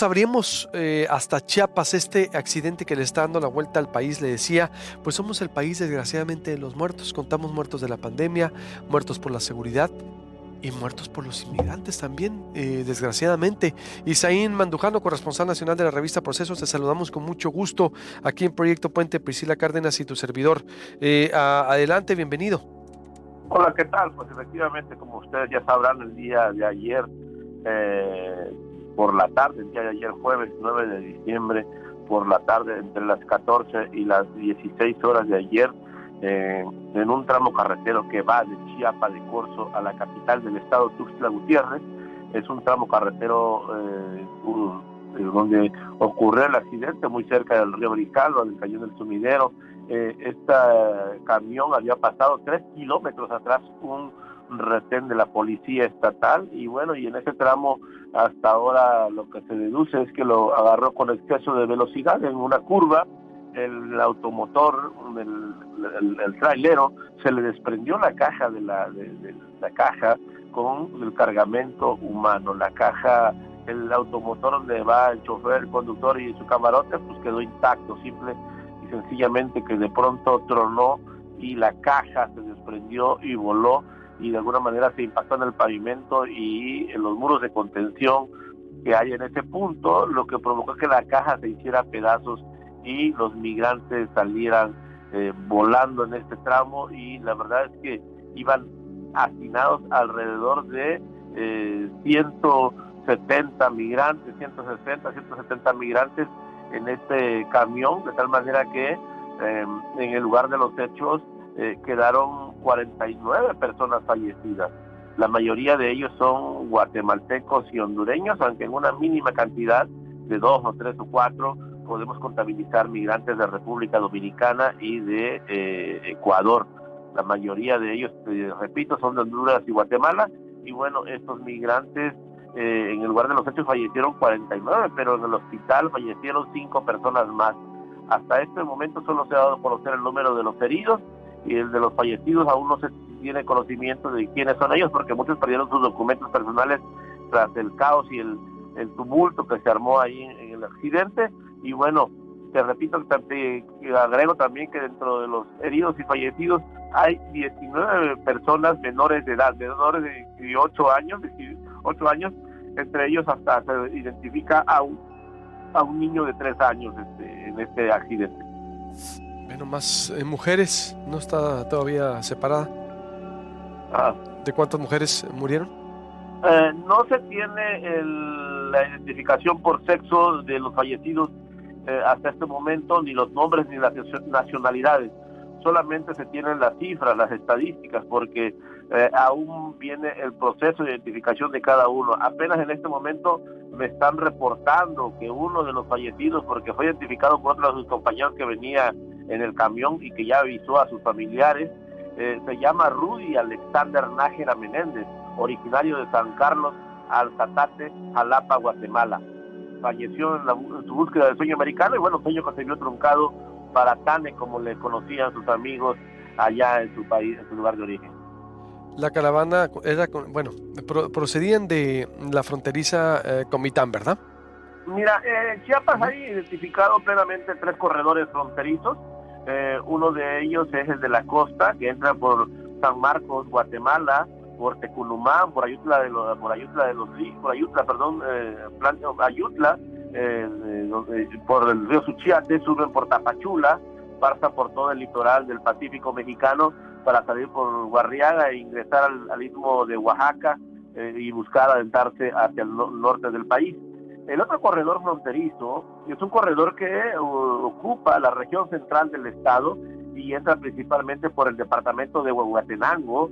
pues eh, hasta Chiapas este accidente que le está dando la vuelta al país. Le decía, pues somos el país desgraciadamente de los muertos. Contamos muertos de la pandemia, muertos por la seguridad y muertos por los inmigrantes también, eh, desgraciadamente. Isaín Mandujano, corresponsal nacional de la revista Procesos, te saludamos con mucho gusto aquí en Proyecto Puente, Priscila Cárdenas y tu servidor. Eh, adelante, bienvenido. Hola, ¿qué tal? Pues efectivamente, como ustedes ya sabrán, el día de ayer, eh, por la tarde, el día de ayer jueves 9 de diciembre, por la tarde, entre las 14 y las 16 horas de ayer, eh, en un tramo carretero que va de Chiapa de Corzo a la capital del estado, Tuxtla Gutiérrez. Es un tramo carretero eh, eh, donde ocurrió el accidente muy cerca del río Bricalva, del cañón del sumidero. este camión había pasado tres kilómetros atrás un retén de la policía estatal y bueno, y en ese tramo hasta ahora lo que se deduce es que lo agarró con exceso de velocidad en una curva el automotor, el, el, trailero, se le desprendió la caja de la, de, la caja con el cargamento humano. La caja, el automotor donde va el chofer, el conductor y su camarote, pues quedó intacto, simple y sencillamente que de pronto tronó y la caja se desprendió y voló y de alguna manera se impactó en el pavimento y en los muros de contención que hay en ese punto, lo que provocó que la caja se hiciera pedazos y los migrantes salieran eh, volando en este tramo y la verdad es que iban hacinados alrededor de 170 eh, migrantes, 160, 170 migrantes en este camión, de tal manera que em, en el lugar de los hechos eh, quedaron 49 personas fallecidas. La mayoría de ellos son guatemaltecos y hondureños, aunque en una mínima cantidad de dos o tres o cuatro podemos contabilizar migrantes de República Dominicana y de eh, Ecuador. La mayoría de ellos, repito, son de Honduras y Guatemala. Y bueno, estos migrantes eh, en el lugar de los hechos fallecieron 49, pero en el hospital fallecieron 5 personas más. Hasta este momento solo se ha dado a conocer el número de los heridos y el de los fallecidos aún no se tiene conocimiento de quiénes son ellos porque muchos perdieron sus documentos personales tras el caos y el, tumulto que se armó ahí en el accidente y bueno, te repito, te agrego también que dentro de los heridos y fallecidos hay 19 personas menores de edad, menores de 18 años, 18 años, entre ellos hasta se identifica a un, a un niño de 3 años este, en este accidente. Bueno, más eh, mujeres, ¿no está todavía separada? Ah. ¿De cuántas mujeres murieron? Eh, no se tiene la identificación por sexo de los fallecidos eh, hasta este momento ni los nombres ni las nacionalidades. Solamente se tienen las cifras, las estadísticas, porque eh, aún viene el proceso de identificación de cada uno. Apenas en este momento me están reportando que uno de los fallecidos, porque fue identificado por otro de sus compañeros que venía en el camión y que ya avisó a sus familiares, eh, se llama Rudy Alexander Nájera Menéndez, originario de San Carlos, Alzatate, Jalapa, Guatemala falleció en, su búsqueda del sueño americano y bueno, sueño que se vio truncado para Tane, como le conocían sus amigos allá en su país, en su lugar de origen. La caravana era, bueno, procedían de la fronteriza eh, Comitán, ¿verdad? Mira, eh, Chiapas hay identificado plenamente tres corredores fronterizos. Eh, uno de ellos es el de la costa, que entra por San Marcos, Guatemala, por Tecunumán, por Ayutla de los, por Ayutla de los por Ayutla, perdón, eh, Ayutla, eh, eh, por el río Suchiate, suben por Tapachula, pasan por todo el litoral del Pacífico mexicano para salir por Guarriaga e ingresar al, istmo de Oaxaca y buscar adentrarse hacia el norte del país. El otro corredor fronterizo es un corredor que ocupa la región central del estado y entra principalmente por el departamento de Huehuetenango,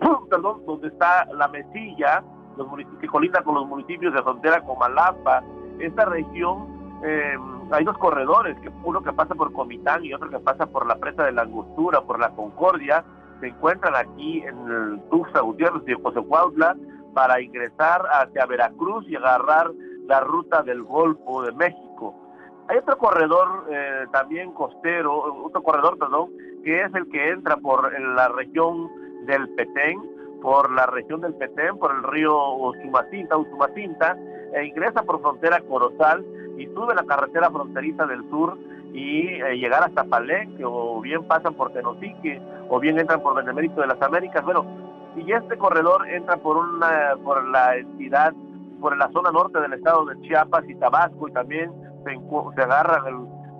perdón, donde está la Mesilla, los que colinda con los municipios de frontera como Malapa. Esta región, eh, hay dos corredores, que uno que pasa por Comitán y otro que pasa por la presa de la Angostura, por la Concordia, se encuentran aquí en el Tuxtla Gutiérrez y Josecuautla para ingresar hacia Veracruz y agarrar la ruta del Golfo de México. Hay otro corredor eh, también costero, otro corredor, perdón, que es el que entra por la región del Petén, por la región del Petén, por el río Usumacinta, Usumacinta, e ingresa por frontera Corozal y sube la carretera fronteriza del sur y eh, llegar hasta Palenque o bien pasan por Tenosique o bien entran por Benemérito de las Américas. Bueno, y este corredor entra por una por la entidad por la zona norte del estado de Chiapas y Tabasco y también se, se agarra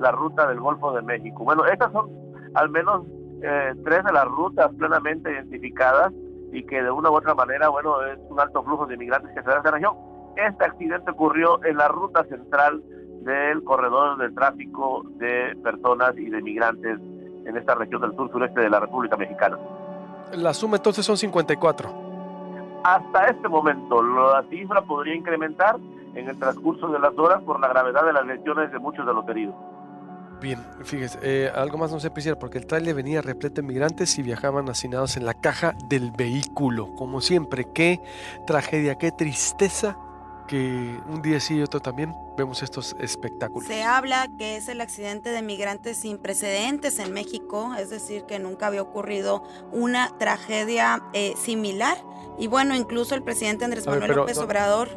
la ruta del Golfo de México. Bueno, estas son al menos eh, tres de las rutas plenamente identificadas y que de una u otra manera, bueno, es un alto flujo de inmigrantes que se da esta región. Este accidente ocurrió en la ruta central del corredor de tráfico de personas y de migrantes en esta región del sur sureste de la República Mexicana. La suma entonces son 54. Hasta este momento, la cifra podría incrementar en el transcurso de las horas por la gravedad de las lesiones de muchos de los heridos. Bien, fíjese, eh, algo más no se apreciar porque el trailer venía repleto de migrantes y viajaban hacinados en la caja del vehículo. Como siempre, qué tragedia, qué tristeza que un día sí y otro también vemos estos espectáculos. Se habla que es el accidente de migrantes sin precedentes en México, es decir, que nunca había ocurrido una tragedia eh, similar. Y bueno, incluso el presidente Andrés Manuel López Obrador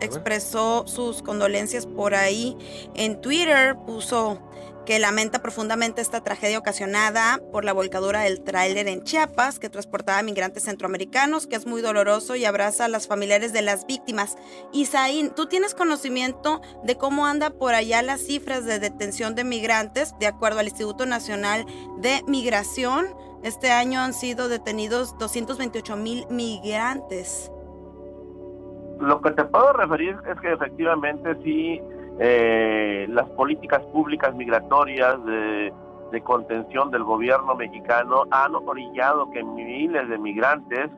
expresó sus condolencias por ahí en Twitter, puso que lamenta profundamente esta tragedia ocasionada por la volcadura del tráiler en Chiapas que transportaba migrantes centroamericanos, que es muy doloroso y abraza a las familiares de las víctimas. Isaín, ¿tú tienes conocimiento de cómo anda por allá las cifras de detención de migrantes? De acuerdo al Instituto Nacional de Migración, este año han sido detenidos 228 mil migrantes. Lo que te puedo referir es que efectivamente sí eh, las políticas públicas migratorias de, contención del gobierno mexicano han orillado que miles de migrantes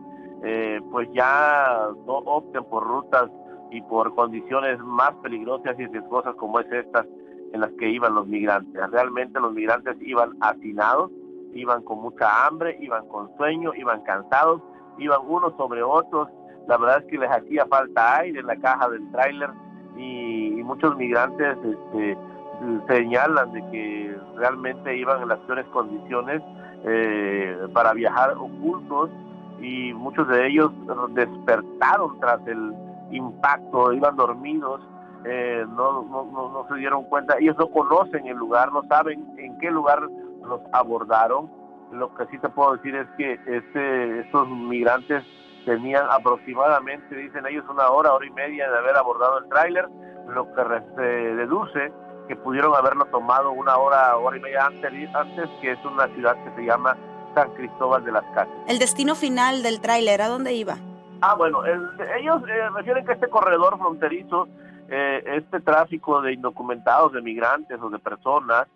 eh, pues ya no opten por rutas y por condiciones más peligrosas y riesgosas como es estas en las que iban los migrantes. Realmente los migrantes iban hacinados, iban con mucha hambre, iban con sueño, iban cansados, iban unos sobre otros. La verdad es que les hacía falta aire en la caja del tráiler y, muchos migrantes este, señalan de que realmente iban en las peores condiciones eh, para viajar ocultos y muchos de ellos despertaron tras el impacto, iban dormidos, eh, no, no, no, se dieron cuenta, ellos no conocen el lugar, no saben en qué lugar los abordaron. Lo que sí te puedo decir es que este, estos migrantes tenían aproximadamente, dicen ellos, una hora, hora y media de haber abordado el tráiler, lo que se deduce que pudieron haberlo tomado una hora, hora y media antes, antes que es una ciudad que se llama San Cristóbal de las Casas. ¿El destino final del tráiler a dónde iba? Ah, bueno, ellos eh, refieren que este corredor fronterizo, eh, este tráfico de indocumentados, de migrantes o de personas,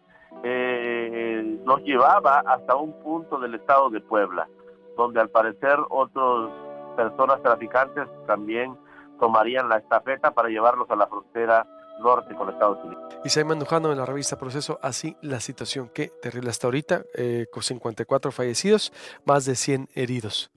eh, nos llevaba hasta un punto del estado de Puebla, donde al parecer otros personas traficantes también tomarían la estafeta para llevarlos a la frontera norte con Estados Unidos. Isai Mandujano en la revista Proceso, así la situación, qué terrible hasta ahorita, eh, con 54 fallecidos, más de 100 heridos.